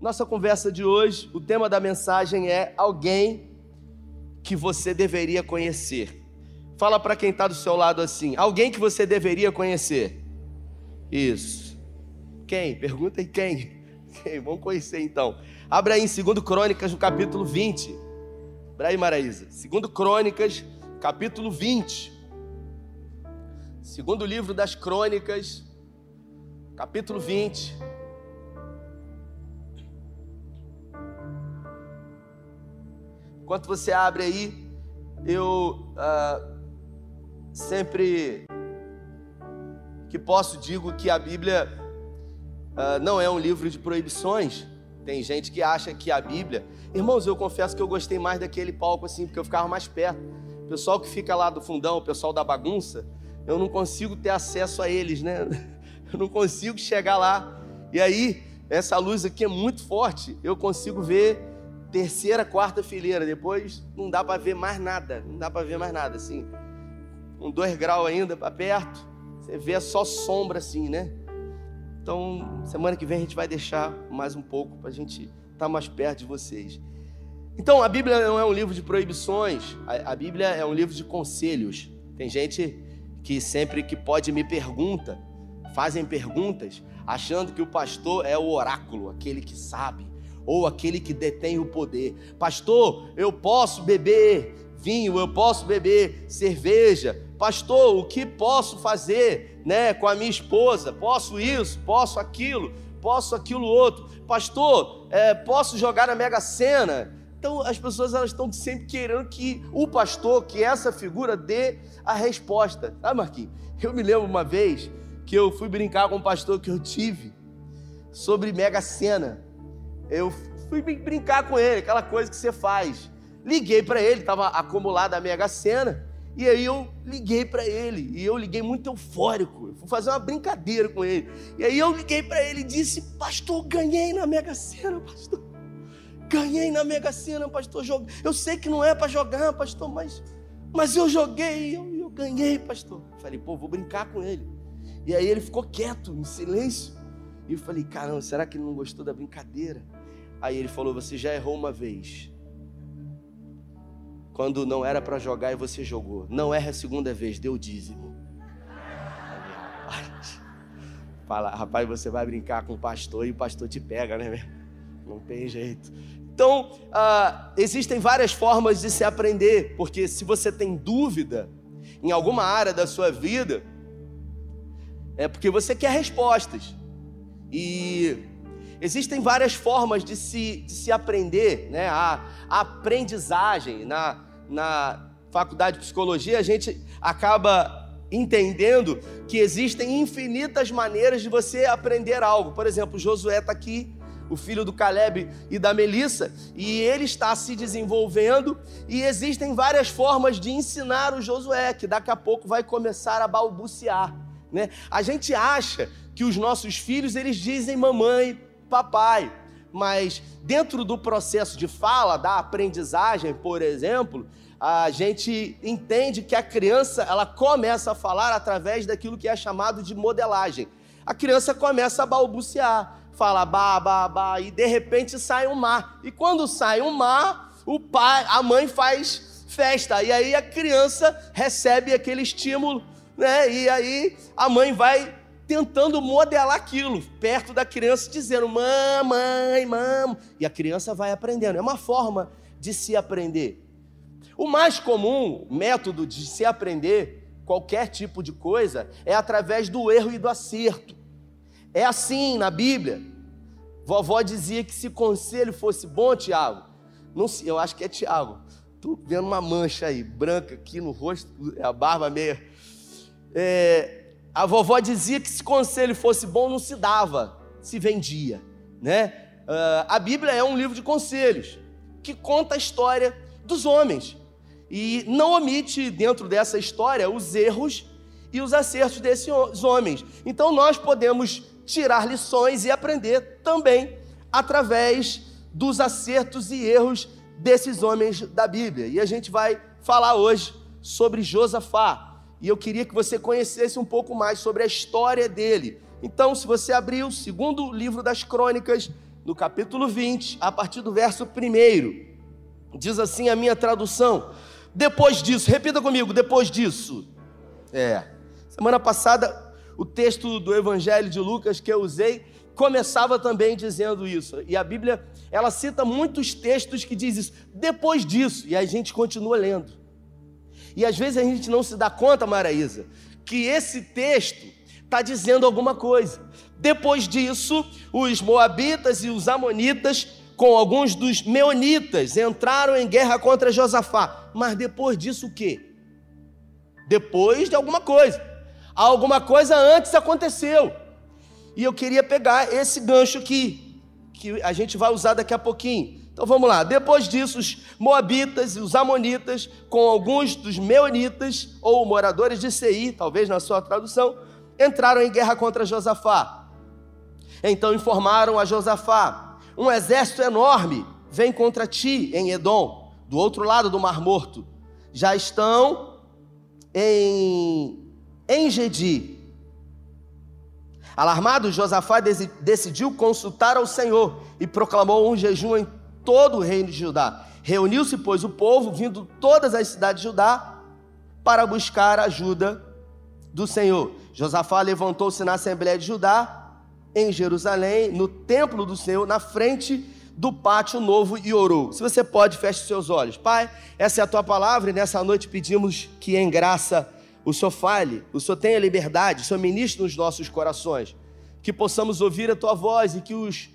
Nossa conversa de hoje, o tema da mensagem é alguém que você deveria conhecer. Fala para quem está do seu lado assim: alguém que você deveria conhecer. Isso. Quem? Pergunta aí quem? quem? Vamos conhecer então. Abra aí em 2 Crônicas, no capítulo 20. Abra aí, Maraísa. 2 Crônicas, capítulo 20. Segundo livro das Crônicas, capítulo 20. Enquanto você abre aí, eu uh, sempre que posso digo que a Bíblia uh, não é um livro de proibições. Tem gente que acha que a Bíblia. Irmãos, eu confesso que eu gostei mais daquele palco assim, porque eu ficava mais perto. O pessoal que fica lá do fundão, o pessoal da bagunça, eu não consigo ter acesso a eles, né? Eu não consigo chegar lá. E aí, essa luz aqui é muito forte, eu consigo ver terceira, quarta fileira. Depois não dá para ver mais nada, não dá para ver mais nada, assim. Com dois graus ainda para perto, você vê só sombra assim, né? Então, semana que vem a gente vai deixar mais um pouco para a gente estar tá mais perto de vocês. Então, a Bíblia não é um livro de proibições, a, a Bíblia é um livro de conselhos. Tem gente que sempre que pode me pergunta, fazem perguntas, achando que o pastor é o oráculo, aquele que sabe, ou aquele que detém o poder. Pastor, eu posso beber vinho, eu posso beber cerveja. Pastor, o que posso fazer, né, com a minha esposa? Posso isso, posso aquilo, posso aquilo outro. Pastor, é, posso jogar na Mega Sena? Então as pessoas elas estão sempre querendo que o pastor, que essa figura, dê a resposta. Sabe, Marquinhos? Eu me lembro uma vez que eu fui brincar com um pastor que eu tive sobre Mega Sena. Eu fui brincar com ele, aquela coisa que você faz. Liguei para ele, estava acumulada a Mega Sena. E aí eu liguei para ele, e eu liguei muito eufórico. Eu fui fazer uma brincadeira com ele. E aí eu liguei para ele e disse: "Pastor, ganhei na Mega Sena, pastor. Ganhei na Mega Sena, pastor. Eu sei que não é para jogar, pastor, mas mas eu joguei, eu, eu ganhei, pastor. Falei: "Pô, vou brincar com ele". E aí ele ficou quieto, em silêncio. E eu falei: "Caramba, será que ele não gostou da brincadeira?" Aí ele falou: Você já errou uma vez. Quando não era para jogar e você jogou. Não erra a segunda vez, deu dízimo. Fala, rapaz, você vai brincar com o pastor e o pastor te pega, né? Não tem jeito. Então, ah, existem várias formas de se aprender, porque se você tem dúvida em alguma área da sua vida, é porque você quer respostas. E Existem várias formas de se, de se aprender, né? A, a aprendizagem na, na faculdade de psicologia, a gente acaba entendendo que existem infinitas maneiras de você aprender algo. Por exemplo, Josué está aqui, o filho do Caleb e da Melissa, e ele está se desenvolvendo, e existem várias formas de ensinar o Josué, que daqui a pouco vai começar a balbuciar. Né? A gente acha que os nossos filhos eles dizem mamãe, papai. Mas dentro do processo de fala, da aprendizagem, por exemplo, a gente entende que a criança ela começa a falar através daquilo que é chamado de modelagem. A criança começa a balbuciar, fala ba, ba, ba, e de repente sai um mar. E quando sai um mar, o pai, a mãe faz festa. E aí a criança recebe aquele estímulo, né? E aí a mãe vai tentando modelar aquilo perto da criança, dizendo mamãe, mam, e a criança vai aprendendo. É uma forma de se aprender. O mais comum método de se aprender qualquer tipo de coisa é através do erro e do acerto. É assim na Bíblia. Vovó dizia que se conselho fosse bom, Tiago, não sei, eu acho que é Tiago. Tô vendo uma mancha aí, branca aqui no rosto, a barba meia. É, a vovó dizia que se conselho fosse bom, não se dava, se vendia, né? Uh, a Bíblia é um livro de conselhos que conta a história dos homens e não omite dentro dessa história os erros e os acertos desses homens. Então nós podemos tirar lições e aprender também através dos acertos e erros desses homens da Bíblia. E a gente vai falar hoje sobre Josafá e eu queria que você conhecesse um pouco mais sobre a história dele. Então, se você abrir o segundo livro das Crônicas, no capítulo 20, a partir do verso 1. Diz assim a minha tradução: Depois disso, repita comigo, depois disso. É. Semana passada, o texto do Evangelho de Lucas que eu usei começava também dizendo isso. E a Bíblia, ela cita muitos textos que diz isso. Depois disso, e a gente continua lendo. E às vezes a gente não se dá conta, Maraísa, que esse texto está dizendo alguma coisa. Depois disso, os moabitas e os amonitas, com alguns dos meonitas, entraram em guerra contra Josafá. Mas depois disso o quê? Depois de alguma coisa. Alguma coisa antes aconteceu. E eu queria pegar esse gancho aqui, que a gente vai usar daqui a pouquinho. Então vamos lá. Depois disso, os moabitas e os amonitas, com alguns dos meonitas, ou moradores de Seir, talvez na sua tradução, entraram em guerra contra Josafá. Então informaram a Josafá: um exército enorme vem contra ti em Edom, do outro lado do Mar Morto. Já estão em Engedi. Alarmado, Josafá decidiu consultar ao Senhor e proclamou um jejum em todo o reino de Judá. Reuniu-se, pois, o povo, vindo todas as cidades de Judá, para buscar ajuda do Senhor. Josafá levantou-se na Assembleia de Judá em Jerusalém, no templo do Senhor, na frente do pátio novo e orou. Se você pode, feche seus olhos. Pai, essa é a tua palavra e nessa noite pedimos que em graça o Senhor fale, o Senhor tenha liberdade, o Senhor ministre nos nossos corações, que possamos ouvir a tua voz e que os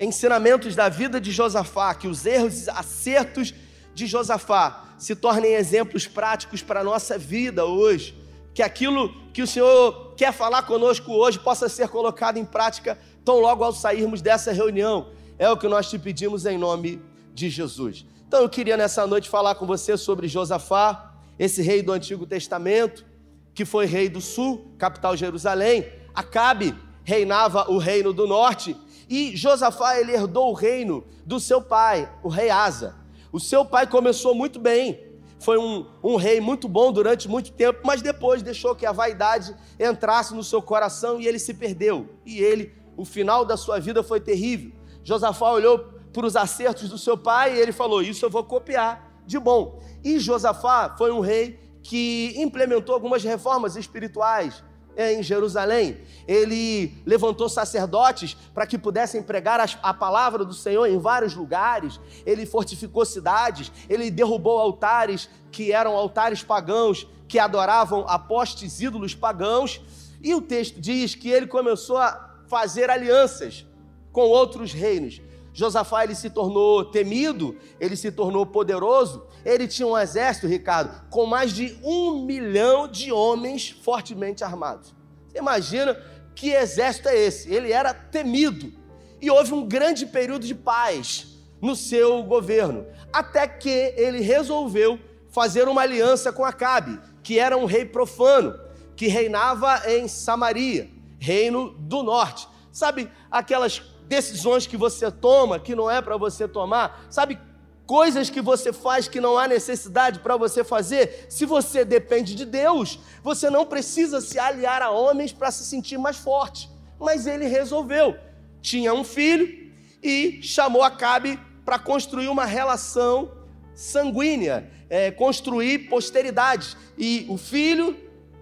ensinamentos da vida de Josafá, que os erros e acertos de Josafá se tornem exemplos práticos para a nossa vida hoje que aquilo que o Senhor quer falar conosco hoje possa ser colocado em prática tão logo ao sairmos dessa reunião. É o que nós te pedimos em nome de Jesus. Então eu queria nessa noite falar com você sobre Josafá, esse rei do Antigo Testamento, que foi rei do sul, capital Jerusalém. Acabe reinava o reino do norte e Josafá ele herdou o reino do seu pai, o rei Asa. O seu pai começou muito bem, foi um, um rei muito bom durante muito tempo, mas depois deixou que a vaidade entrasse no seu coração e ele se perdeu. E ele, o final da sua vida foi terrível. Josafá olhou para os acertos do seu pai e ele falou: Isso eu vou copiar de bom. E Josafá foi um rei que implementou algumas reformas espirituais é, em Jerusalém. Ele levantou sacerdotes para que pudessem pregar a palavra do Senhor em vários lugares. Ele fortificou cidades. Ele derrubou altares que eram altares pagãos, que adoravam apostes ídolos pagãos. E o texto diz que ele começou a fazer alianças com outros reinos. Josafá ele se tornou temido, ele se tornou poderoso, ele tinha um exército, Ricardo, com mais de um milhão de homens fortemente armados. Você imagina que exército é esse? Ele era temido e houve um grande período de paz no seu governo, até que ele resolveu fazer uma aliança com Acabe, que era um rei profano, que reinava em Samaria, reino do norte. Sabe aquelas decisões que você toma que não é para você tomar, sabe? Coisas que você faz que não há necessidade para você fazer. Se você depende de Deus, você não precisa se aliar a homens para se sentir mais forte. Mas ele resolveu. Tinha um filho e chamou Acabe para construir uma relação sanguínea, é, construir posteridade. E o filho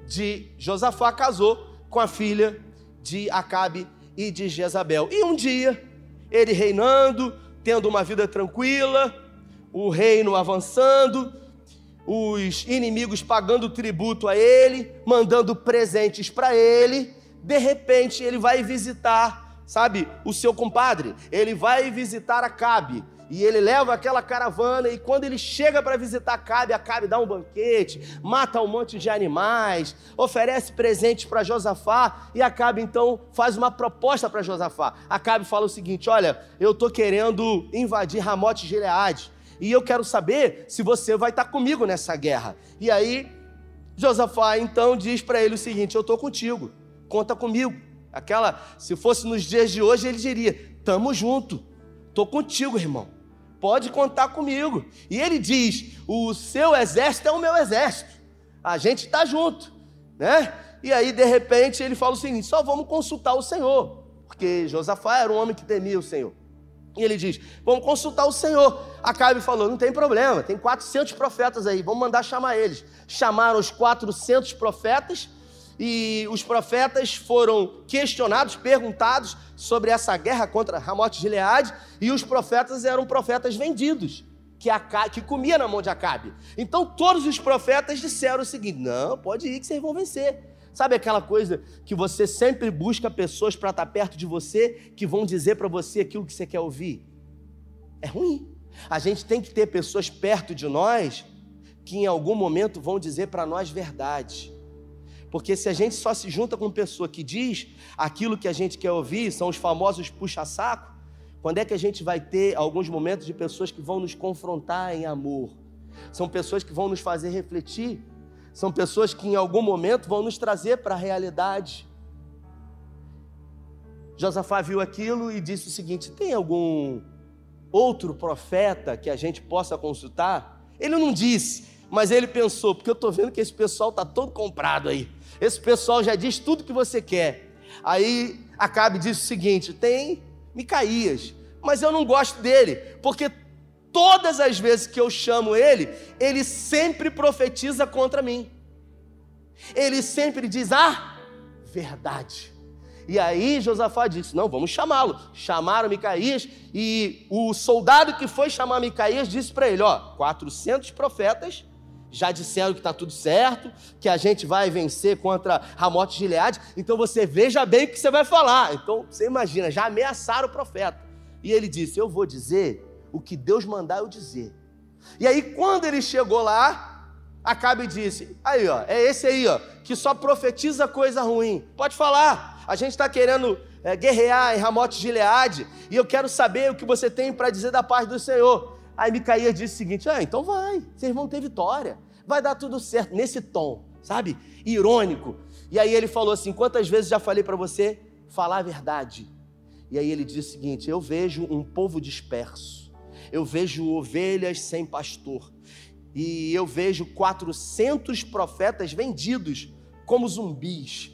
de Josafá casou com a filha de Acabe e de Jezabel. E um dia, ele reinando, tendo uma vida tranquila, o reino avançando, os inimigos pagando tributo a ele, mandando presentes para ele. De repente, ele vai visitar, sabe, o seu compadre. Ele vai visitar Acabe e ele leva aquela caravana e quando ele chega para visitar Acabe, Acabe dá um banquete, mata um monte de animais, oferece presentes para Josafá e Acabe então faz uma proposta para Josafá. Acabe fala o seguinte: "Olha, eu tô querendo invadir Ramote Gileade e eu quero saber se você vai estar tá comigo nessa guerra". E aí Josafá então diz para ele o seguinte: "Eu tô contigo. Conta comigo". Aquela, se fosse nos dias de hoje, ele diria: "Tamo junto. Tô contigo, irmão" pode contar comigo. E ele diz: o seu exército é o meu exército. A gente está junto, né? E aí, de repente, ele fala o seguinte: só vamos consultar o Senhor. porque Josafá era um homem que temia o Senhor. E ele diz: Vamos consultar o Senhor. Acabe falou: Não tem problema, tem 400 profetas aí, vamos mandar chamar eles. Chamaram os 400 profetas e os profetas foram questionados, perguntados sobre essa guerra contra Ramote de Gileade, e os profetas eram profetas vendidos, que, Acabe, que comia na mão de Acabe. Então todos os profetas disseram o seguinte: Não, pode ir que vocês vão vencer. Sabe aquela coisa que você sempre busca pessoas para estar perto de você que vão dizer para você aquilo que você quer ouvir? É ruim. A gente tem que ter pessoas perto de nós que em algum momento vão dizer para nós verdade. Porque se a gente só se junta com pessoa que diz aquilo que a gente quer ouvir, são os famosos puxa-saco, quando é que a gente vai ter alguns momentos de pessoas que vão nos confrontar em amor? São pessoas que vão nos fazer refletir são pessoas que em algum momento vão nos trazer para a realidade. Josafá viu aquilo e disse o seguinte: tem algum outro profeta que a gente possa consultar? Ele não disse, mas ele pensou, porque eu estou vendo que esse pessoal está todo comprado aí. Esse pessoal já diz tudo que você quer. Aí Acabe disse o seguinte: tem Micaías, mas eu não gosto dele, porque todas as vezes que eu chamo ele, ele sempre profetiza contra mim. Ele sempre diz a verdade. E aí Josafá disse: Não, vamos chamá-lo. Chamaram Micaías e o soldado que foi chamar Micaías disse para ele: Ó, 400 profetas já disseram que está tudo certo, que a gente vai vencer contra Ramote de Gileade, então você veja bem o que você vai falar. Então você imagina, já ameaçaram o profeta. E ele disse: Eu vou dizer o que Deus mandar eu dizer. E aí, quando ele chegou lá, Acabe disse: Aí, ó, é esse aí, ó, que só profetiza coisa ruim. Pode falar. A gente está querendo é, guerrear em Ramote Gileade e eu quero saber o que você tem para dizer da paz do Senhor. Aí Micaías disse o seguinte: Ah, então vai, vocês vão ter vitória, vai dar tudo certo, nesse tom, sabe? Irônico. E aí ele falou assim: Quantas vezes já falei para você falar a verdade? E aí ele disse o seguinte: Eu vejo um povo disperso eu vejo ovelhas sem pastor. E eu vejo 400 profetas vendidos como zumbis,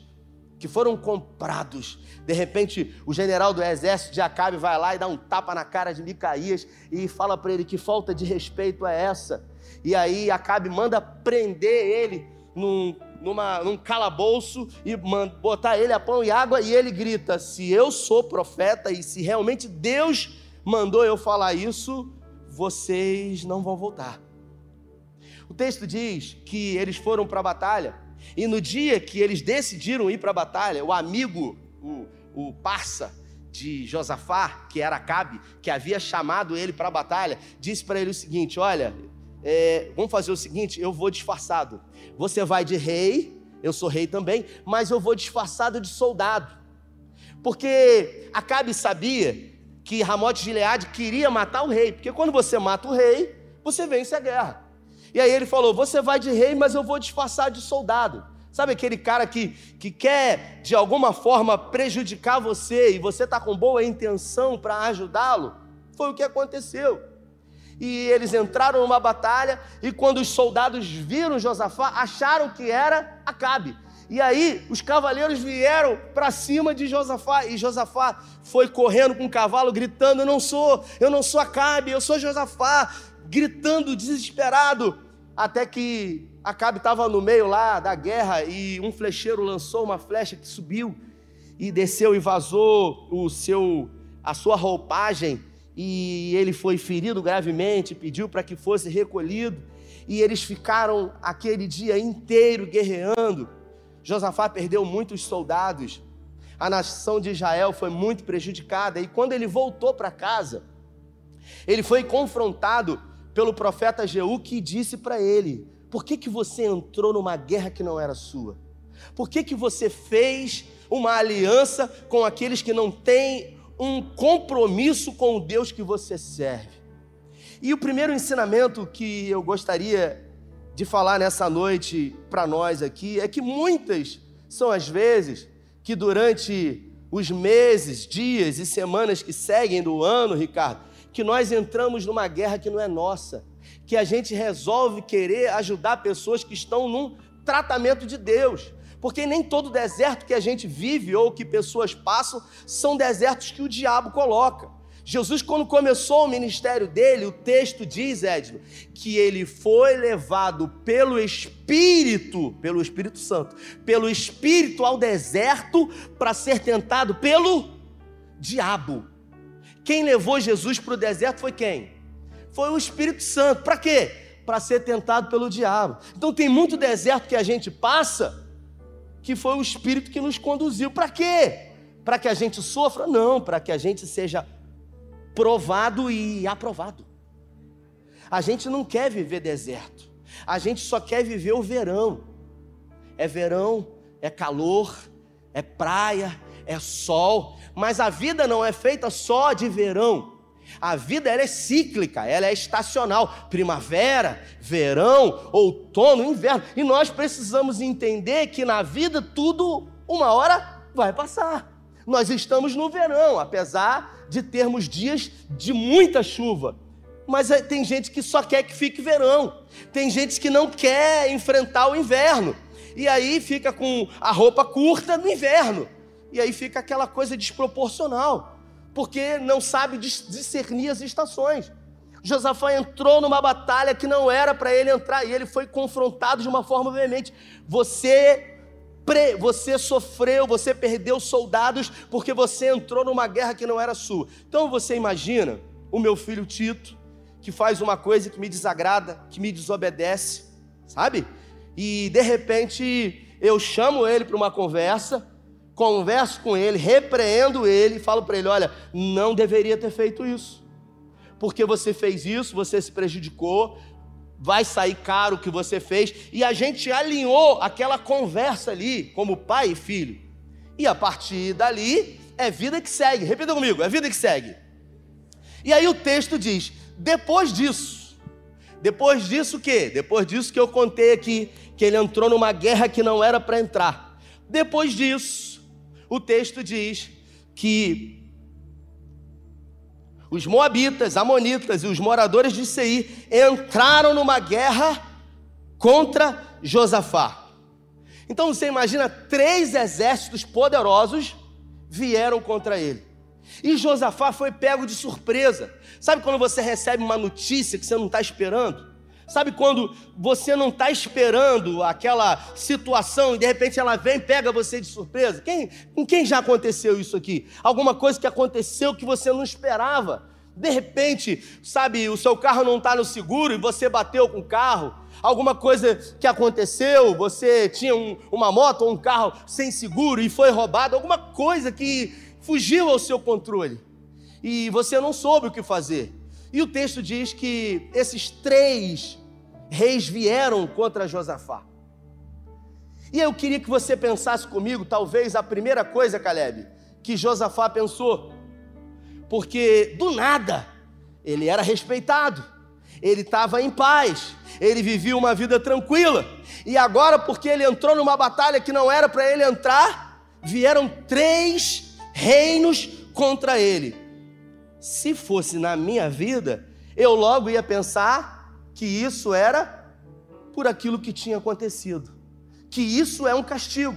que foram comprados. De repente, o general do exército de Acabe vai lá e dá um tapa na cara de Micaías e fala para ele que falta de respeito é essa. E aí Acabe manda prender ele num, numa, num calabouço e manda, botar ele a pão e água e ele grita: Se eu sou profeta e se realmente Deus mandou eu falar isso, vocês não vão voltar. O texto diz que eles foram para a batalha, e no dia que eles decidiram ir para a batalha, o amigo, o, o parça de Josafá, que era Acabe, que havia chamado ele para a batalha, disse para ele o seguinte: Olha, é, vamos fazer o seguinte, eu vou disfarçado. Você vai de rei, eu sou rei também, mas eu vou disfarçado de soldado. Porque Acabe sabia que Ramote Gileade queria matar o rei, porque quando você mata o rei, você vence a guerra. E aí ele falou: Você vai de rei, mas eu vou disfarçar de soldado. Sabe aquele cara que, que quer de alguma forma prejudicar você e você está com boa intenção para ajudá-lo? Foi o que aconteceu. E eles entraram numa batalha e quando os soldados viram Josafá, acharam que era Acabe. E aí os cavaleiros vieram para cima de Josafá e Josafá foi correndo com o cavalo gritando: "Eu não sou, eu não sou Acabe, eu sou Josafá", gritando desesperado, até que Acabe estava no meio lá da guerra e um flecheiro lançou uma flecha que subiu e desceu e vazou o seu a sua roupagem e ele foi ferido gravemente, pediu para que fosse recolhido e eles ficaram aquele dia inteiro guerreando. Josafá perdeu muitos soldados, a nação de Israel foi muito prejudicada, e quando ele voltou para casa, ele foi confrontado pelo profeta Jeú que disse para ele: Por que, que você entrou numa guerra que não era sua? Por que, que você fez uma aliança com aqueles que não têm um compromisso com o Deus que você serve? E o primeiro ensinamento que eu gostaria de falar nessa noite para nós aqui é que muitas são as vezes que durante os meses, dias e semanas que seguem do ano, Ricardo, que nós entramos numa guerra que não é nossa, que a gente resolve querer ajudar pessoas que estão num tratamento de Deus. Porque nem todo deserto que a gente vive ou que pessoas passam são desertos que o diabo coloca. Jesus, quando começou o ministério dele, o texto diz, Edno, que ele foi levado pelo Espírito, pelo Espírito Santo, pelo Espírito ao deserto para ser tentado pelo diabo. Quem levou Jesus para o deserto foi quem? Foi o Espírito Santo. Para quê? Para ser tentado pelo diabo. Então tem muito deserto que a gente passa que foi o Espírito que nos conduziu. Para quê? Para que a gente sofra? Não, para que a gente seja provado e aprovado. A gente não quer viver deserto. A gente só quer viver o verão. É verão, é calor, é praia, é sol, mas a vida não é feita só de verão. A vida ela é cíclica, ela é estacional, primavera, verão, outono, inverno. E nós precisamos entender que na vida tudo uma hora vai passar. Nós estamos no verão, apesar de termos dias de muita chuva. Mas é, tem gente que só quer que fique verão. Tem gente que não quer enfrentar o inverno. E aí fica com a roupa curta no inverno. E aí fica aquela coisa desproporcional, porque não sabe discernir as estações. Josafá entrou numa batalha que não era para ele entrar e ele foi confrontado de uma forma veemente. Você você sofreu, você perdeu soldados porque você entrou numa guerra que não era sua. Então você imagina o meu filho Tito, que faz uma coisa que me desagrada, que me desobedece, sabe? E de repente eu chamo ele para uma conversa, converso com ele, repreendo ele e falo para ele: olha, não deveria ter feito isso. Porque você fez isso, você se prejudicou, vai sair caro o que você fez. E a gente alinhou aquela conversa ali, como pai e filho. E a partir dali, é vida que segue. Repita comigo: é vida que segue. E aí o texto diz: depois disso, depois disso o quê? Depois disso que eu contei aqui, que ele entrou numa guerra que não era para entrar. Depois disso, o texto diz que os moabitas, amonitas e os moradores de Seir entraram numa guerra contra Josafá. Então você imagina três exércitos poderosos vieram contra ele. E Josafá foi pego de surpresa. Sabe quando você recebe uma notícia que você não está esperando? Sabe quando você não está esperando aquela situação e de repente ela vem pega você de surpresa? Quem, com quem já aconteceu isso aqui? Alguma coisa que aconteceu que você não esperava. De repente, sabe, o seu carro não está no seguro e você bateu com o carro. Alguma coisa que aconteceu, você tinha um, uma moto ou um carro sem seguro e foi roubado. Alguma coisa que fugiu ao seu controle e você não soube o que fazer. E o texto diz que esses três reis vieram contra Josafá. E eu queria que você pensasse comigo, talvez a primeira coisa, Caleb, que Josafá pensou, porque do nada ele era respeitado, ele estava em paz, ele vivia uma vida tranquila, e agora, porque ele entrou numa batalha que não era para ele entrar, vieram três reinos contra ele. Se fosse na minha vida, eu logo ia pensar que isso era por aquilo que tinha acontecido, que isso é um castigo.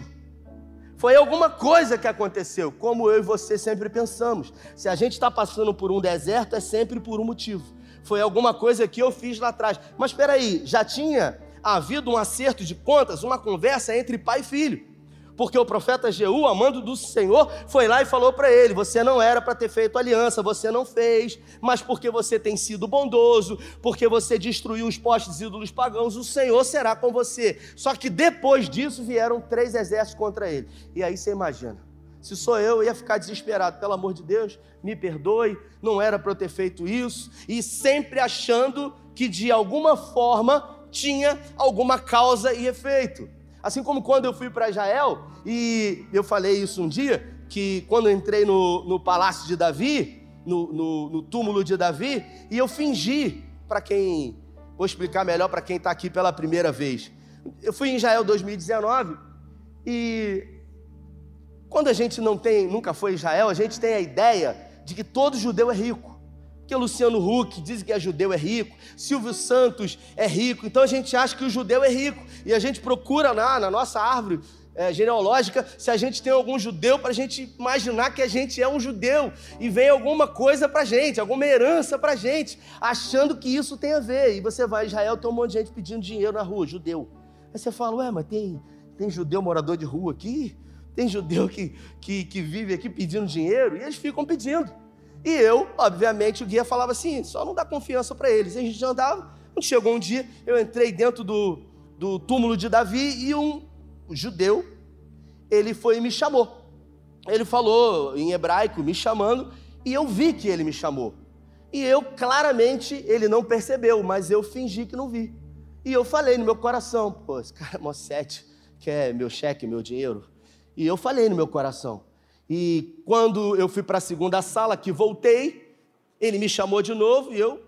Foi alguma coisa que aconteceu, como eu e você sempre pensamos. Se a gente está passando por um deserto, é sempre por um motivo. Foi alguma coisa que eu fiz lá atrás. Mas espera aí, já tinha havido um acerto de contas, uma conversa entre pai e filho porque o profeta Jeú, amando do Senhor, foi lá e falou para ele: Você não era para ter feito aliança, você não fez, mas porque você tem sido bondoso, porque você destruiu os postes ídolos pagãos, o Senhor será com você. Só que depois disso vieram três exércitos contra ele. E aí você imagina. Se sou eu, eu ia ficar desesperado. Pelo amor de Deus, me perdoe, não era para eu ter feito isso. E sempre achando que de alguma forma tinha alguma causa e efeito. Assim como quando eu fui para Israel, e eu falei isso um dia, que quando entrei no, no palácio de Davi, no, no, no túmulo de Davi, e eu fingi, para quem, vou explicar melhor para quem está aqui pela primeira vez. Eu fui em Israel 2019 e quando a gente não tem, nunca foi Israel, a gente tem a ideia de que todo judeu é rico que Luciano Huck diz que é judeu é rico, Silvio Santos é rico, então a gente acha que o judeu é rico e a gente procura na, na nossa árvore é, genealógica se a gente tem algum judeu para a gente imaginar que a gente é um judeu e vem alguma coisa para gente, alguma herança para gente, achando que isso tem a ver. E você vai a Israel, tem um monte de gente pedindo dinheiro na rua, judeu. Aí você fala, ué, mas tem, tem judeu morador de rua aqui? Tem judeu que, que, que vive aqui pedindo dinheiro? E eles ficam pedindo. E eu, obviamente, o guia falava assim, só não dá confiança para eles. A gente andava, chegou um dia, eu entrei dentro do, do túmulo de Davi e um judeu, ele foi e me chamou. Ele falou em hebraico, me chamando, e eu vi que ele me chamou. E eu, claramente, ele não percebeu, mas eu fingi que não vi. E eu falei no meu coração, pô, esse cara é mó sete, quer meu cheque, meu dinheiro. E eu falei no meu coração. E quando eu fui para a segunda sala, que voltei, ele me chamou de novo e eu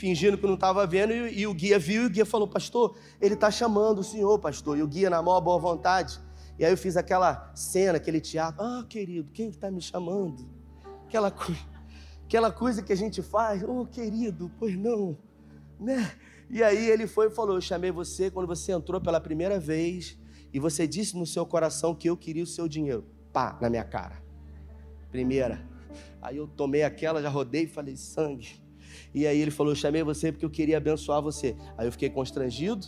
fingindo que não estava vendo, e, e, o guia viu, e o guia falou, pastor, ele está chamando o senhor, pastor, e o guia na maior boa vontade. E aí eu fiz aquela cena, aquele teatro, ah, querido, quem está me chamando? Aquela, aquela coisa que a gente faz, oh, querido, pois não, né? E aí ele foi e falou, eu chamei você quando você entrou pela primeira vez, e você disse no seu coração que eu queria o seu dinheiro. Pá, na minha cara. Primeira. Aí eu tomei aquela, já rodei e falei, sangue. E aí ele falou: Eu chamei você porque eu queria abençoar você. Aí eu fiquei constrangido.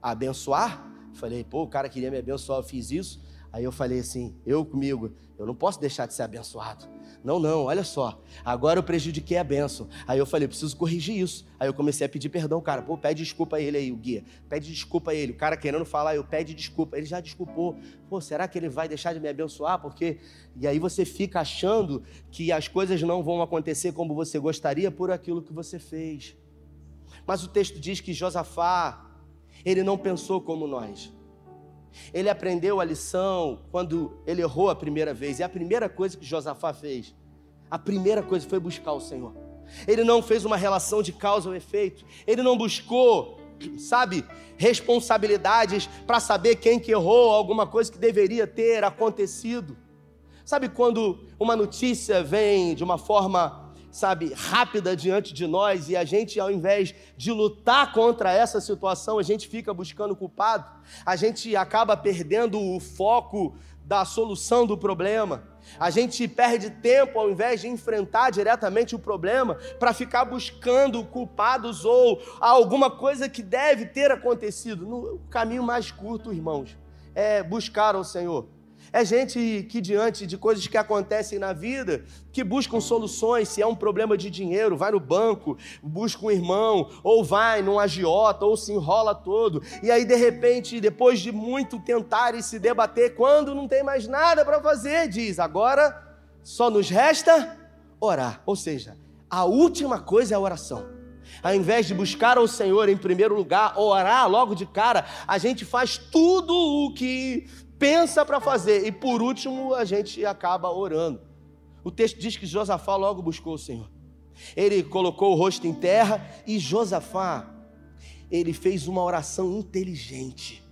Abençoar? Falei, pô, o cara queria me abençoar, eu fiz isso. Aí eu falei assim, eu comigo, eu não posso deixar de ser abençoado. Não, não, olha só. Agora eu prejudiquei a benção. Aí eu falei, preciso corrigir isso. Aí eu comecei a pedir perdão, cara. Pô, pede desculpa a ele aí, o guia. Pede desculpa a ele. O cara querendo falar, eu pede desculpa. Ele já desculpou. Pô, será que ele vai deixar de me abençoar? Porque. E aí você fica achando que as coisas não vão acontecer como você gostaria por aquilo que você fez. Mas o texto diz que Josafá, ele não pensou como nós. Ele aprendeu a lição quando ele errou a primeira vez. E a primeira coisa que Josafá fez, a primeira coisa foi buscar o Senhor. Ele não fez uma relação de causa ou efeito. Ele não buscou, sabe, responsabilidades para saber quem que errou alguma coisa que deveria ter acontecido. Sabe quando uma notícia vem de uma forma sabe, rápida diante de nós e a gente, ao invés de lutar contra essa situação, a gente fica buscando culpado, a gente acaba perdendo o foco da solução do problema. A gente perde tempo ao invés de enfrentar diretamente o problema para ficar buscando culpados ou alguma coisa que deve ter acontecido. No caminho mais curto, irmãos, é buscar ao Senhor. É gente que, diante de coisas que acontecem na vida, que buscam soluções. Se é um problema de dinheiro, vai no banco, busca um irmão, ou vai num agiota, ou se enrola todo. E aí, de repente, depois de muito tentar e se debater, quando não tem mais nada para fazer, diz: agora só nos resta orar. Ou seja, a última coisa é a oração. Ao invés de buscar ao Senhor em primeiro lugar, orar logo de cara, a gente faz tudo o que pensa para fazer. E por último, a gente acaba orando. O texto diz que Josafá logo buscou o Senhor. Ele colocou o rosto em terra e Josafá, ele fez uma oração inteligente.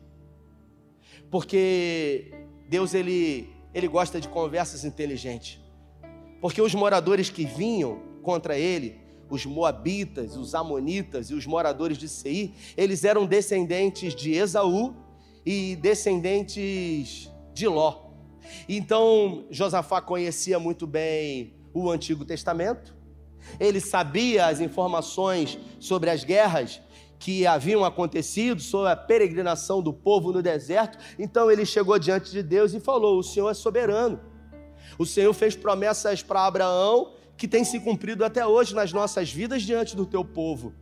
Porque Deus ele ele gosta de conversas inteligentes. Porque os moradores que vinham contra ele, os moabitas, os amonitas e os moradores de Seir, eles eram descendentes de Esaú e descendentes de Ló. Então, Josafá conhecia muito bem o Antigo Testamento, ele sabia as informações sobre as guerras que haviam acontecido, sobre a peregrinação do povo no deserto. Então ele chegou diante de Deus e falou: O Senhor é soberano. O Senhor fez promessas para Abraão que têm se cumprido até hoje nas nossas vidas diante do teu povo.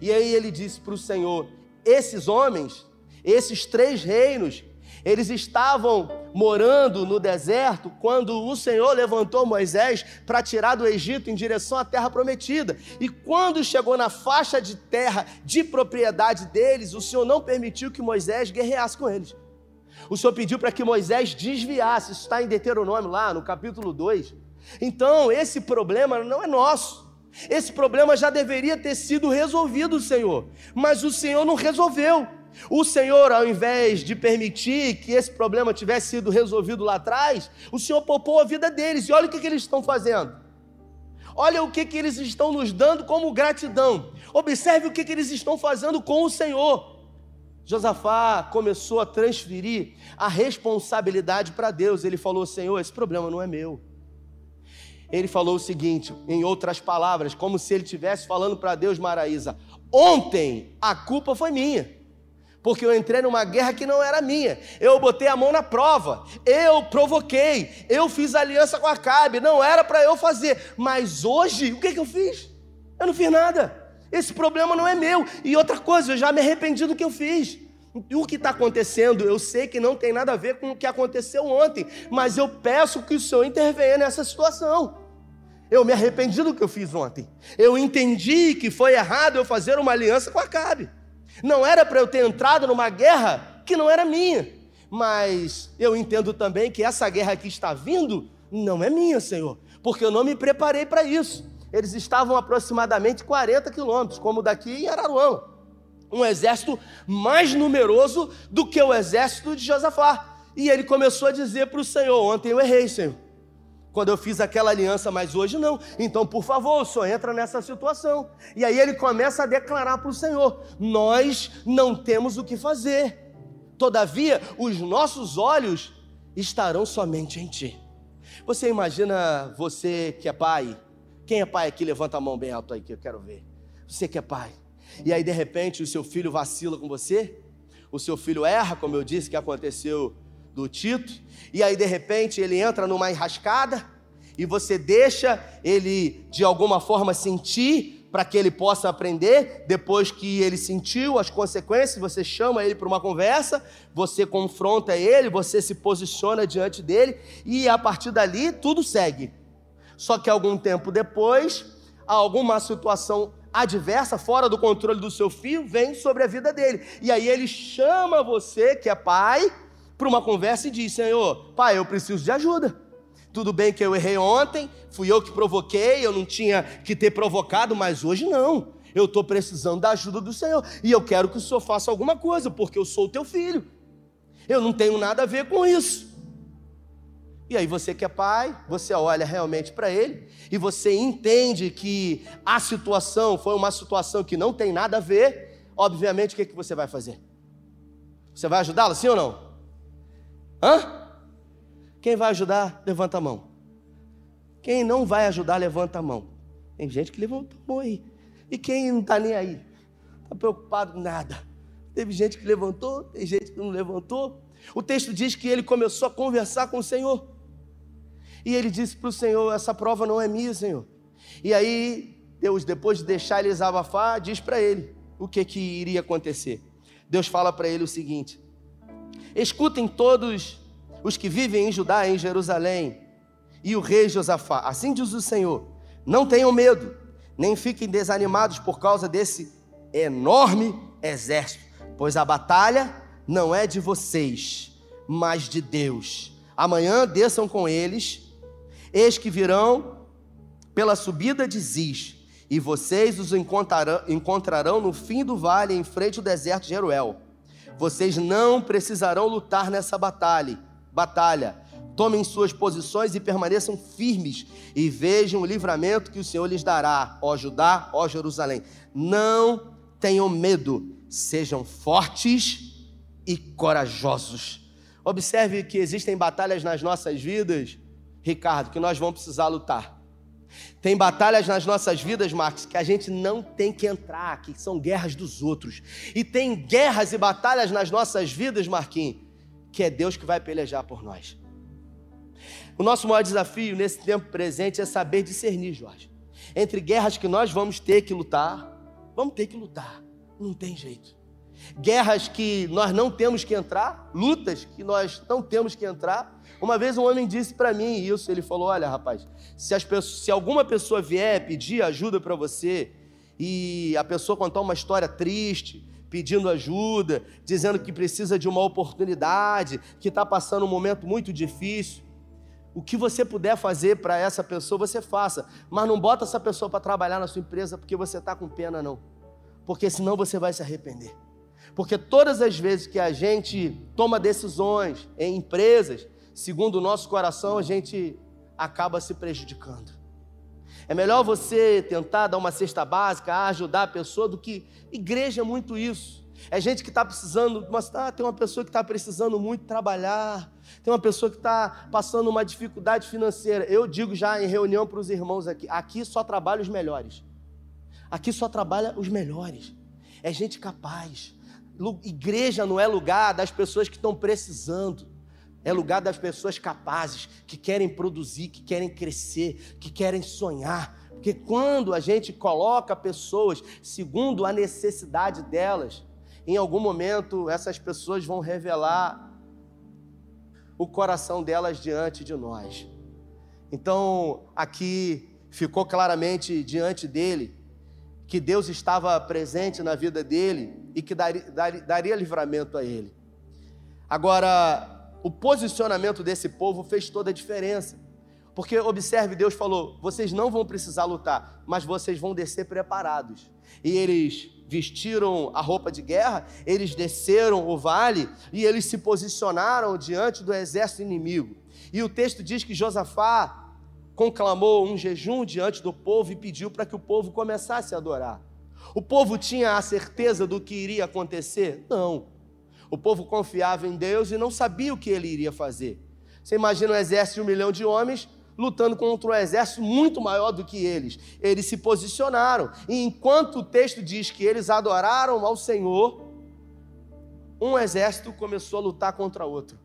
E aí ele disse para o Senhor: Esses homens esses três reinos, eles estavam morando no deserto quando o Senhor levantou Moisés para tirar do Egito em direção à terra prometida. E quando chegou na faixa de terra de propriedade deles, o Senhor não permitiu que Moisés guerreasse com eles. O Senhor pediu para que Moisés desviasse, isso está em Deuteronômio lá no capítulo 2. Então, esse problema não é nosso. Esse problema já deveria ter sido resolvido, Senhor, mas o Senhor não resolveu. O Senhor, ao invés de permitir que esse problema tivesse sido resolvido lá atrás, o Senhor poupou a vida deles. E olha o que, que eles estão fazendo. Olha o que, que eles estão nos dando como gratidão. Observe o que, que eles estão fazendo com o Senhor. Josafá começou a transferir a responsabilidade para Deus. Ele falou: Senhor, esse problema não é meu. Ele falou o seguinte, em outras palavras, como se ele estivesse falando para Deus, Maraísa: Ontem a culpa foi minha, porque eu entrei numa guerra que não era minha. Eu botei a mão na prova, eu provoquei, eu fiz aliança com Acabe, não era para eu fazer. Mas hoje, o que, que eu fiz? Eu não fiz nada. Esse problema não é meu. E outra coisa, eu já me arrependi do que eu fiz. O que está acontecendo, eu sei que não tem nada a ver com o que aconteceu ontem, mas eu peço que o Senhor intervenha nessa situação. Eu me arrependi do que eu fiz ontem. Eu entendi que foi errado eu fazer uma aliança com Acabe. Não era para eu ter entrado numa guerra que não era minha. Mas eu entendo também que essa guerra que está vindo não é minha, Senhor, porque eu não me preparei para isso eles estavam aproximadamente 40 quilômetros, como daqui em Araruama. Um exército mais numeroso do que o exército de Josafá. E ele começou a dizer para o Senhor: Ontem eu errei, Senhor. Quando eu fiz aquela aliança, mas hoje não. Então, por favor, Senhor entra nessa situação. E aí ele começa a declarar para o Senhor: Nós não temos o que fazer. Todavia, os nossos olhos estarão somente em Ti. Você imagina você que é pai, quem é pai aqui? Levanta a mão bem alto aí que eu quero ver. Você que é pai. E aí, de repente, o seu filho vacila com você, o seu filho erra, como eu disse que aconteceu do Tito, e aí, de repente, ele entra numa enrascada e você deixa ele, de alguma forma, sentir para que ele possa aprender. Depois que ele sentiu as consequências, você chama ele para uma conversa, você confronta ele, você se posiciona diante dele, e a partir dali tudo segue. Só que algum tempo depois, alguma situação adversa, fora do controle do seu filho, vem sobre a vida dele. E aí ele chama você, que é pai, para uma conversa e diz: Senhor, pai, eu preciso de ajuda. Tudo bem que eu errei ontem, fui eu que provoquei, eu não tinha que ter provocado, mas hoje não. Eu estou precisando da ajuda do Senhor e eu quero que o Senhor faça alguma coisa, porque eu sou o teu filho. Eu não tenho nada a ver com isso. E aí você que é pai, você olha realmente para ele e você entende que a situação foi uma situação que não tem nada a ver, obviamente o que, que você vai fazer? Você vai ajudá-lo, sim ou não? Hã? Quem vai ajudar, levanta a mão. Quem não vai ajudar, levanta a mão. Tem gente que levantou a mão aí. E quem não está nem aí? Está preocupado com nada. Teve gente que levantou, tem gente que não levantou. O texto diz que ele começou a conversar com o Senhor. E ele disse para o Senhor: Essa prova não é minha, Senhor. E aí, Deus, depois de deixar ele desabafar, diz para ele o que, que iria acontecer. Deus fala para ele o seguinte: Escutem todos os que vivem em Judá, em Jerusalém, e o rei Josafá. Assim diz o Senhor: Não tenham medo, nem fiquem desanimados por causa desse enorme exército, pois a batalha não é de vocês, mas de Deus. Amanhã desçam com eles Eis que virão pela subida de Ziz, e vocês os encontrarão, encontrarão no fim do vale, em frente ao deserto de Jeruel. Vocês não precisarão lutar nessa batalha. Batalha. Tomem suas posições e permaneçam firmes e vejam o livramento que o Senhor lhes dará, ó Judá, ó Jerusalém. Não tenham medo, sejam fortes e corajosos. Observe que existem batalhas nas nossas vidas Ricardo, que nós vamos precisar lutar. Tem batalhas nas nossas vidas, Marcos, que a gente não tem que entrar, que são guerras dos outros. E tem guerras e batalhas nas nossas vidas, Marquinhos, que é Deus que vai pelejar por nós. O nosso maior desafio nesse tempo presente é saber discernir, Jorge, entre guerras que nós vamos ter que lutar, vamos ter que lutar, não tem jeito. Guerras que nós não temos que entrar, lutas que nós não temos que entrar, uma vez um homem disse para mim isso, ele falou: "Olha, rapaz, se, pessoas, se alguma pessoa vier pedir ajuda para você e a pessoa contar uma história triste, pedindo ajuda, dizendo que precisa de uma oportunidade, que está passando um momento muito difícil, o que você puder fazer para essa pessoa, você faça. Mas não bota essa pessoa para trabalhar na sua empresa porque você está com pena, não. Porque senão você vai se arrepender. Porque todas as vezes que a gente toma decisões em empresas, segundo o nosso coração, a gente acaba se prejudicando. É melhor você tentar dar uma cesta básica, ajudar a pessoa, do que igreja é muito isso. É gente que está precisando, mas ah, tem uma pessoa que está precisando muito trabalhar, tem uma pessoa que está passando uma dificuldade financeira. Eu digo já em reunião para os irmãos aqui: aqui só trabalha os melhores. Aqui só trabalha os melhores. É gente capaz. Igreja não é lugar das pessoas que estão precisando. É lugar das pessoas capazes, que querem produzir, que querem crescer, que querem sonhar. Porque quando a gente coloca pessoas segundo a necessidade delas, em algum momento essas pessoas vão revelar o coração delas diante de nós. Então, aqui ficou claramente diante dele que Deus estava presente na vida dele e que daria, daria, daria livramento a ele. Agora, o posicionamento desse povo fez toda a diferença. Porque observe, Deus falou: vocês não vão precisar lutar, mas vocês vão descer preparados. E eles vestiram a roupa de guerra, eles desceram o vale e eles se posicionaram diante do exército inimigo. E o texto diz que Josafá conclamou um jejum diante do povo e pediu para que o povo começasse a adorar. O povo tinha a certeza do que iria acontecer? Não. O povo confiava em Deus e não sabia o que ele iria fazer. Você imagina um exército de um milhão de homens lutando contra um exército muito maior do que eles. Eles se posicionaram. E enquanto o texto diz que eles adoraram ao Senhor, um exército começou a lutar contra outro.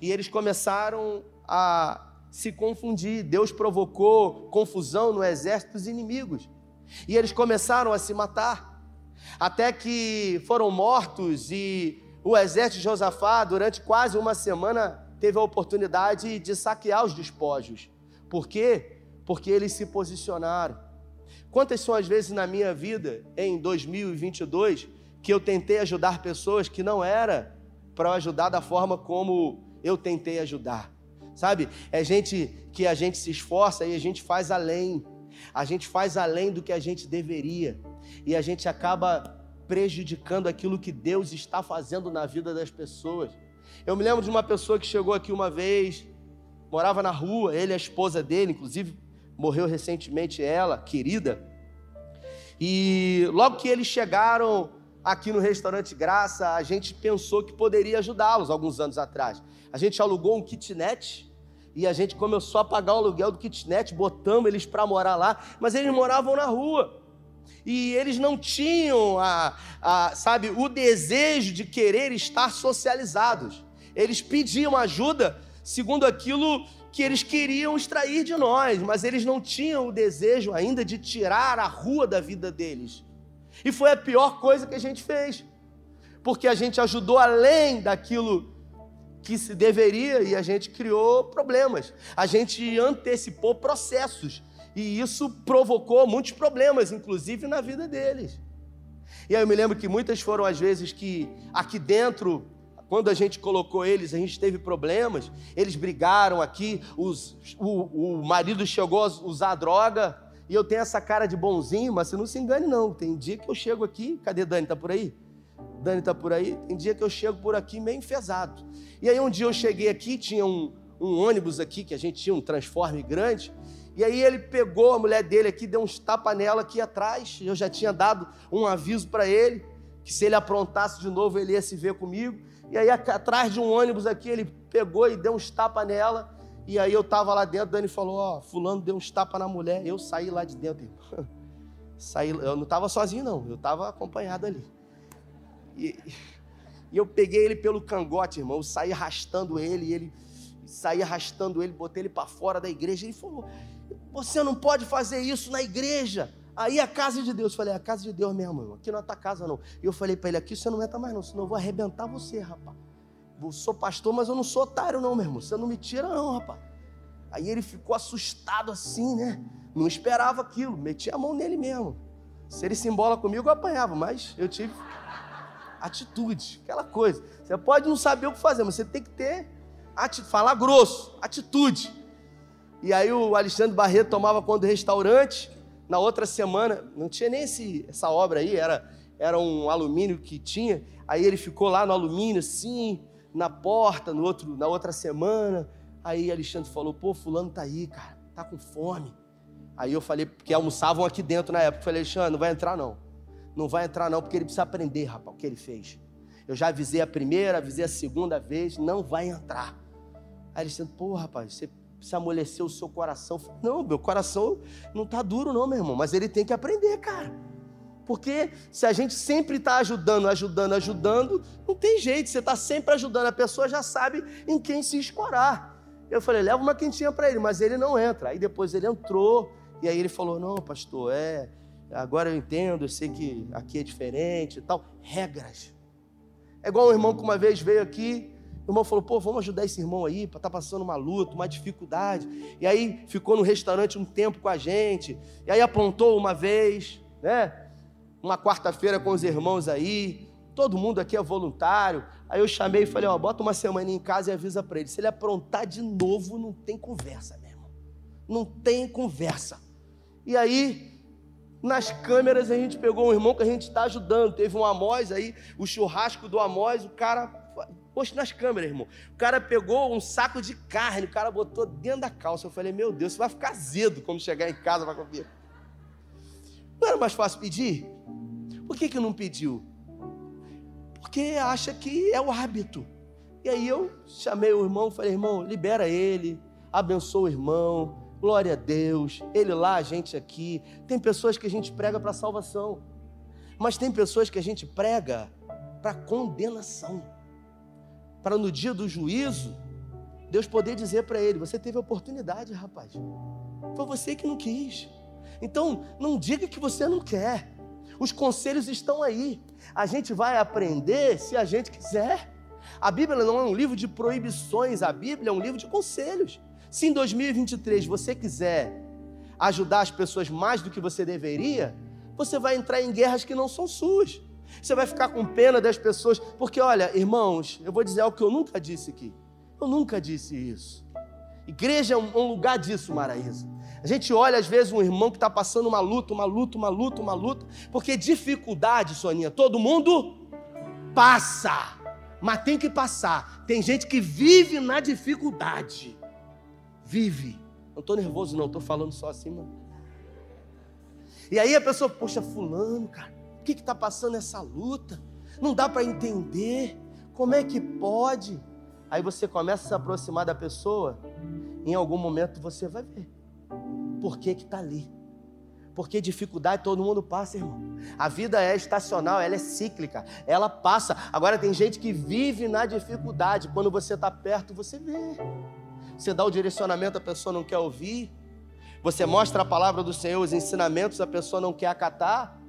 E eles começaram a se confundir. Deus provocou confusão no exército dos inimigos. E eles começaram a se matar até que foram mortos e o exército de Josafá, durante quase uma semana, teve a oportunidade de saquear os despojos. Por quê? Porque eles se posicionaram. Quantas são as vezes na minha vida, em 2022, que eu tentei ajudar pessoas que não era para ajudar da forma como eu tentei ajudar? Sabe? É gente que a gente se esforça e a gente faz além. A gente faz além do que a gente deveria e a gente acaba prejudicando aquilo que Deus está fazendo na vida das pessoas. Eu me lembro de uma pessoa que chegou aqui uma vez, morava na rua, ele e a esposa dele, inclusive morreu recentemente ela, querida. E logo que eles chegaram aqui no restaurante Graça, a gente pensou que poderia ajudá-los alguns anos atrás. A gente alugou um kitnet e a gente começou a pagar o aluguel do kitnet, botamos eles para morar lá, mas eles moravam na rua e eles não tinham, a, a, sabe, o desejo de querer estar socializados. Eles pediam ajuda segundo aquilo que eles queriam extrair de nós, mas eles não tinham o desejo ainda de tirar a rua da vida deles. E foi a pior coisa que a gente fez, porque a gente ajudou além daquilo que se deveria e a gente criou problemas, a gente antecipou processos e isso provocou muitos problemas, inclusive na vida deles. E aí eu me lembro que muitas foram as vezes que aqui dentro, quando a gente colocou eles, a gente teve problemas, eles brigaram aqui, os, o, o marido chegou a usar droga, e eu tenho essa cara de bonzinho, mas você não se engane não. Tem dia que eu chego aqui, cadê Dani? Tá por aí? Dani tá por aí? Tem dia que eu chego por aqui meio enfesado. E aí um dia eu cheguei aqui, tinha um, um ônibus aqui, que a gente tinha um transforme grande, e aí ele pegou a mulher dele aqui, deu uns tapas nela aqui atrás. Eu já tinha dado um aviso para ele que se ele aprontasse de novo ele ia se ver comigo. E aí atrás de um ônibus aqui ele pegou e deu uns tapas nela. E aí eu tava lá dentro, Dani falou: "Ó, oh, fulano deu uns tapas na mulher". Eu saí lá de dentro. saí, eu não tava sozinho não, eu tava acompanhado ali. E, e eu peguei ele pelo cangote, irmão, eu saí arrastando ele, e ele saí arrastando ele, botei ele para fora da igreja. Ele falou: você não pode fazer isso na igreja. Aí a casa de Deus, eu falei, é a casa de Deus mesmo, irmão. Aqui não é tua casa, não. E eu falei para ele, aqui você não entra mais, não, senão eu vou arrebentar você, rapaz. Eu sou pastor, mas eu não sou otário, não, meu irmão. Você não me tira, não, rapaz. Aí ele ficou assustado assim, né? Não esperava aquilo, meti a mão nele mesmo. Se ele se embola comigo, eu apanhava, mas eu tive atitude, aquela coisa. Você pode não saber o que fazer, mas você tem que ter, falar grosso, atitude. E aí o Alexandre Barreto tomava conta do restaurante. Na outra semana, não tinha nem esse, essa obra aí, era, era um alumínio que tinha. Aí ele ficou lá no alumínio, assim, na porta, no outro, na outra semana. Aí Alexandre falou: pô, fulano tá aí, cara, tá com fome. Aí eu falei, porque almoçavam aqui dentro na época. Eu falei, Alexandre, não vai entrar não. Não vai entrar não, porque ele precisa aprender, rapaz, o que ele fez. Eu já avisei a primeira, avisei a segunda vez, não vai entrar. Aí disse, pô, rapaz, você precisa amolecer o seu coração. Não, meu coração não tá duro não, meu irmão, mas ele tem que aprender, cara. Porque se a gente sempre está ajudando, ajudando, ajudando, não tem jeito, você está sempre ajudando, a pessoa já sabe em quem se escorar. Eu falei, leva uma quentinha para ele, mas ele não entra. Aí depois ele entrou, e aí ele falou: Não, pastor, é, agora eu entendo, eu sei que aqui é diferente e tal. Regras. É igual um irmão que uma vez veio aqui, o irmão falou: Pô, vamos ajudar esse irmão aí, para tá passando uma luta, uma dificuldade. E aí ficou no restaurante um tempo com a gente, e aí apontou uma vez, né? uma quarta-feira com os irmãos aí, todo mundo aqui é voluntário. Aí eu chamei e falei: Ó, bota uma semana em casa e avisa para ele. Se ele aprontar de novo, não tem conversa, meu irmão. Não tem conversa. E aí, nas câmeras, a gente pegou um irmão que a gente está ajudando. Teve um Amós aí, o churrasco do Amós, o cara. Poxa, nas câmeras, irmão. O cara pegou um saco de carne, o cara botou dentro da calça. Eu falei, meu Deus, você vai ficar azedo quando chegar em casa para comer. Não era mais fácil pedir? Por que, que não pediu? Porque acha que é o hábito. E aí eu chamei o irmão, falei, irmão, libera ele, abençoa o irmão, glória a Deus, ele lá, a gente aqui. Tem pessoas que a gente prega para salvação, mas tem pessoas que a gente prega para condenação. Para no dia do juízo, Deus poder dizer para ele: Você teve oportunidade, rapaz. Foi você que não quis. Então, não diga que você não quer. Os conselhos estão aí. A gente vai aprender se a gente quiser. A Bíblia não é um livro de proibições, a Bíblia é um livro de conselhos. Se em 2023 você quiser ajudar as pessoas mais do que você deveria, você vai entrar em guerras que não são suas. Você vai ficar com pena das pessoas, porque olha, irmãos, eu vou dizer algo que eu nunca disse aqui. Eu nunca disse isso. Igreja é um lugar disso, Maraísa. A gente olha às vezes um irmão que está passando uma luta, uma luta, uma luta, uma luta, porque dificuldade, Soninha, todo mundo passa, mas tem que passar. Tem gente que vive na dificuldade, vive. Não estou nervoso, não, estou falando só assim, mano. E aí a pessoa, poxa, fulano, cara, que está passando essa luta? Não dá para entender. Como é que pode? Aí você começa a se aproximar da pessoa, em algum momento você vai ver por que está ali. Porque dificuldade todo mundo passa, irmão. A vida é estacional, ela é cíclica, ela passa. Agora tem gente que vive na dificuldade. Quando você está perto, você vê. Você dá o direcionamento, a pessoa não quer ouvir. Você mostra a palavra do Senhor, os ensinamentos, a pessoa não quer acatar.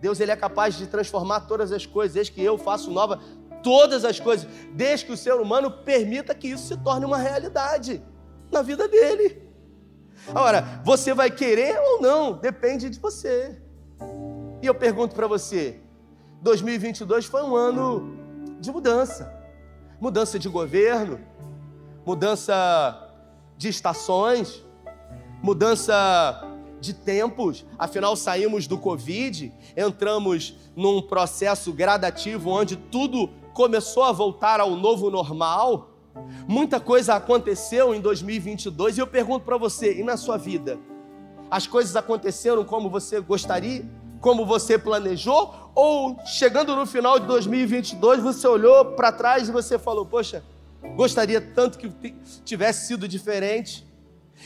Deus ele é capaz de transformar todas as coisas, desde que eu faço nova todas as coisas, desde que o ser humano permita que isso se torne uma realidade na vida dele. Agora, você vai querer ou não, depende de você. E eu pergunto para você: 2022 foi um ano de mudança mudança de governo, mudança de estações, mudança de tempos. Afinal, saímos do Covid, entramos num processo gradativo onde tudo começou a voltar ao novo normal. Muita coisa aconteceu em 2022 e eu pergunto para você, e na sua vida? As coisas aconteceram como você gostaria? Como você planejou? Ou chegando no final de 2022 você olhou para trás e você falou: Poxa, gostaria tanto que tivesse sido diferente?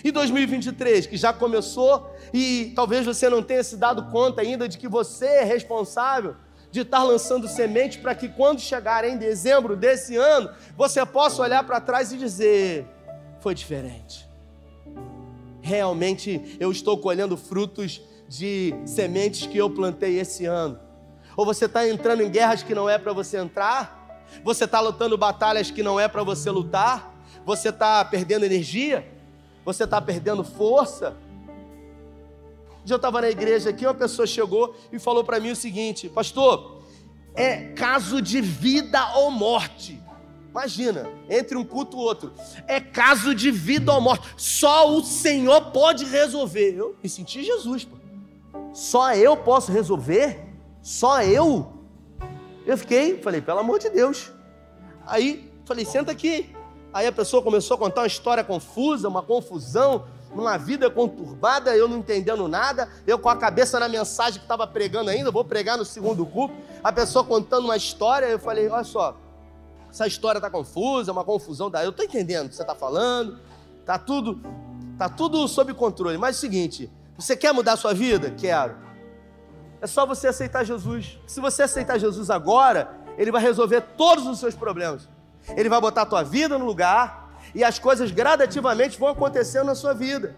E 2023, que já começou e talvez você não tenha se dado conta ainda de que você é responsável de estar lançando semente para que quando chegar em dezembro desse ano, você possa olhar para trás e dizer: foi diferente. Realmente eu estou colhendo frutos de sementes que eu plantei esse ano. Ou você está entrando em guerras que não é para você entrar? Você está lutando batalhas que não é para você lutar? Você está perdendo energia? Você está perdendo força? Eu estava na igreja aqui, uma pessoa chegou e falou para mim o seguinte: Pastor, é caso de vida ou morte. Imagina, entre um culto e outro. É caso de vida ou morte. Só o Senhor pode resolver. Eu me senti Jesus, pô. Só eu posso resolver? Só eu? Eu fiquei, falei, pelo amor de Deus. Aí, falei, senta aqui. Aí a pessoa começou a contar uma história confusa, uma confusão numa vida conturbada, eu não entendendo nada, eu com a cabeça na mensagem que estava pregando ainda, vou pregar no segundo culto, a pessoa contando uma história, eu falei, olha só, essa história está confusa, uma confusão da. Eu estou entendendo o que você está falando, tá tudo, tá tudo sob controle. Mas é o seguinte, você quer mudar a sua vida? Quero. É só você aceitar Jesus. Se você aceitar Jesus agora, Ele vai resolver todos os seus problemas. Ele vai botar a tua vida no lugar e as coisas gradativamente vão acontecendo na sua vida.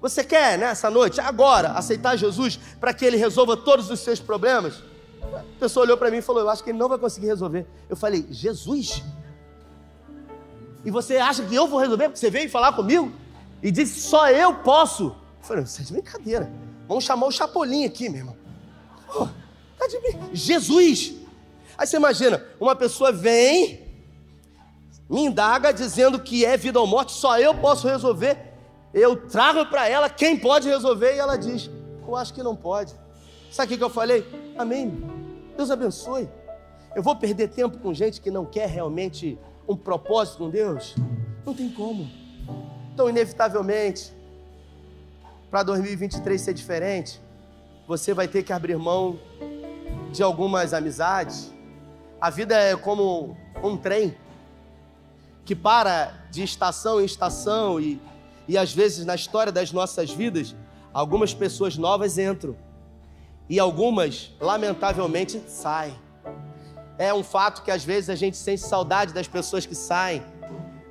Você quer nessa noite, agora, aceitar Jesus para que Ele resolva todos os seus problemas? A pessoa olhou para mim e falou: Eu acho que ele não vai conseguir resolver. Eu falei: Jesus? E você acha que eu vou resolver? Porque você veio falar comigo e disse: Só eu posso. Eu falei: Isso é de brincadeira. Vamos chamar o Chapolin aqui, meu irmão. Oh, tá de brincadeira. Jesus! Aí você imagina: uma pessoa vem, me indaga dizendo que é vida ou morte, só eu posso resolver. Eu trago para ela quem pode resolver e ela diz: Eu acho que não pode. Sabe o que eu falei? Amém. Deus abençoe. Eu vou perder tempo com gente que não quer realmente um propósito com Deus? Não tem como. Então, inevitavelmente, para 2023 ser diferente, você vai ter que abrir mão de algumas amizades. A vida é como um trem que para de estação em estação e, e às vezes na história das nossas vidas, algumas pessoas novas entram e algumas, lamentavelmente, saem. É um fato que às vezes a gente sente saudade das pessoas que saem,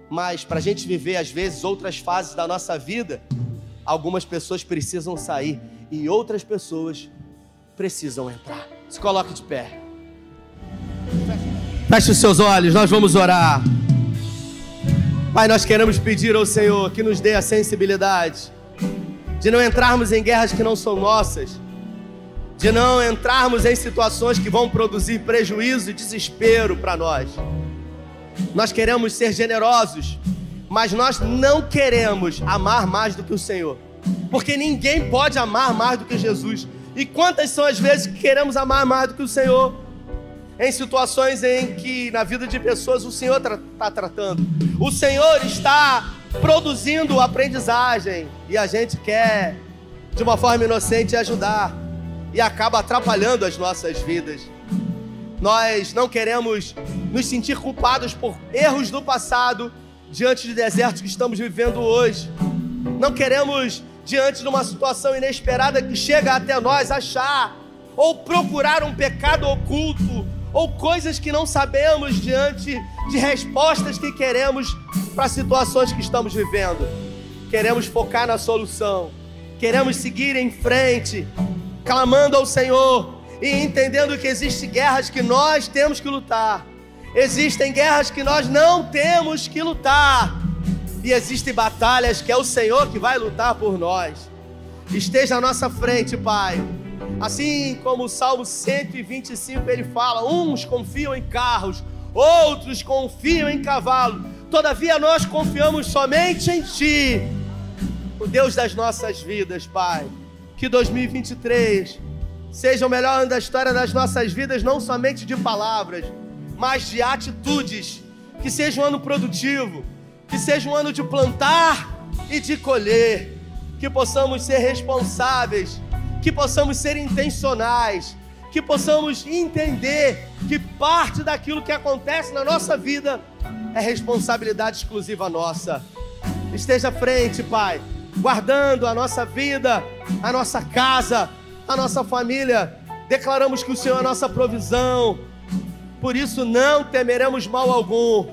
mas para a gente viver, às vezes, outras fases da nossa vida, algumas pessoas precisam sair e outras pessoas precisam entrar. Se coloque de pé. Feche os seus olhos, nós vamos orar. Pai, nós queremos pedir ao Senhor que nos dê a sensibilidade de não entrarmos em guerras que não são nossas de não entrarmos em situações que vão produzir prejuízo e desespero para nós. Nós queremos ser generosos, mas nós não queremos amar mais do que o Senhor, porque ninguém pode amar mais do que Jesus. E quantas são as vezes que queremos amar mais do que o Senhor? Em situações em que na vida de pessoas o Senhor está tra tratando, o Senhor está produzindo aprendizagem e a gente quer, de uma forma inocente, ajudar e acaba atrapalhando as nossas vidas. Nós não queremos nos sentir culpados por erros do passado diante do deserto que estamos vivendo hoje. Não queremos, diante de uma situação inesperada que chega até nós, achar ou procurar um pecado oculto ou coisas que não sabemos diante de respostas que queremos para situações que estamos vivendo. Queremos focar na solução, queremos seguir em frente, clamando ao Senhor e entendendo que existem guerras que nós temos que lutar, existem guerras que nós não temos que lutar, e existem batalhas que é o Senhor que vai lutar por nós. Esteja à nossa frente, Pai. Assim como o Salmo 125 ele fala: uns confiam em carros, outros confiam em cavalo. Todavia nós confiamos somente em Ti, o Deus das nossas vidas, Pai que 2023 seja o melhor ano da história das nossas vidas, não somente de palavras, mas de atitudes. Que seja um ano produtivo, que seja um ano de plantar e de colher, que possamos ser responsáveis, que possamos ser intencionais, que possamos entender que parte daquilo que acontece na nossa vida é responsabilidade exclusiva nossa. Esteja à frente, Pai guardando a nossa vida, a nossa casa, a nossa família. Declaramos que o Senhor é a nossa provisão. Por isso não temeremos mal algum,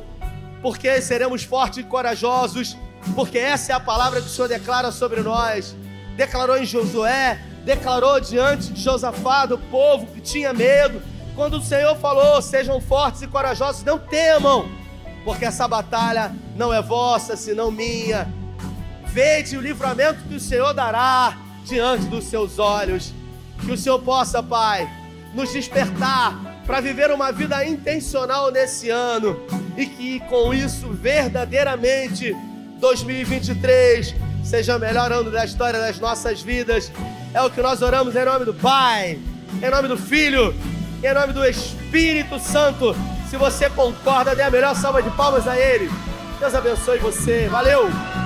porque seremos fortes e corajosos, porque essa é a palavra que o Senhor declara sobre nós. Declarou em Josué, declarou diante de Josafá, do povo que tinha medo. Quando o Senhor falou: "Sejam fortes e corajosos, não temam, porque essa batalha não é vossa, senão minha." Vede o livramento que o Senhor dará diante dos seus olhos. Que o Senhor possa, Pai, nos despertar para viver uma vida intencional nesse ano e que com isso verdadeiramente 2023 seja o melhor ano da história das nossas vidas. É o que nós oramos em nome do Pai, em nome do Filho, em nome do Espírito Santo. Se você concorda, dê a melhor salva de palmas a Ele. Deus abençoe você. Valeu!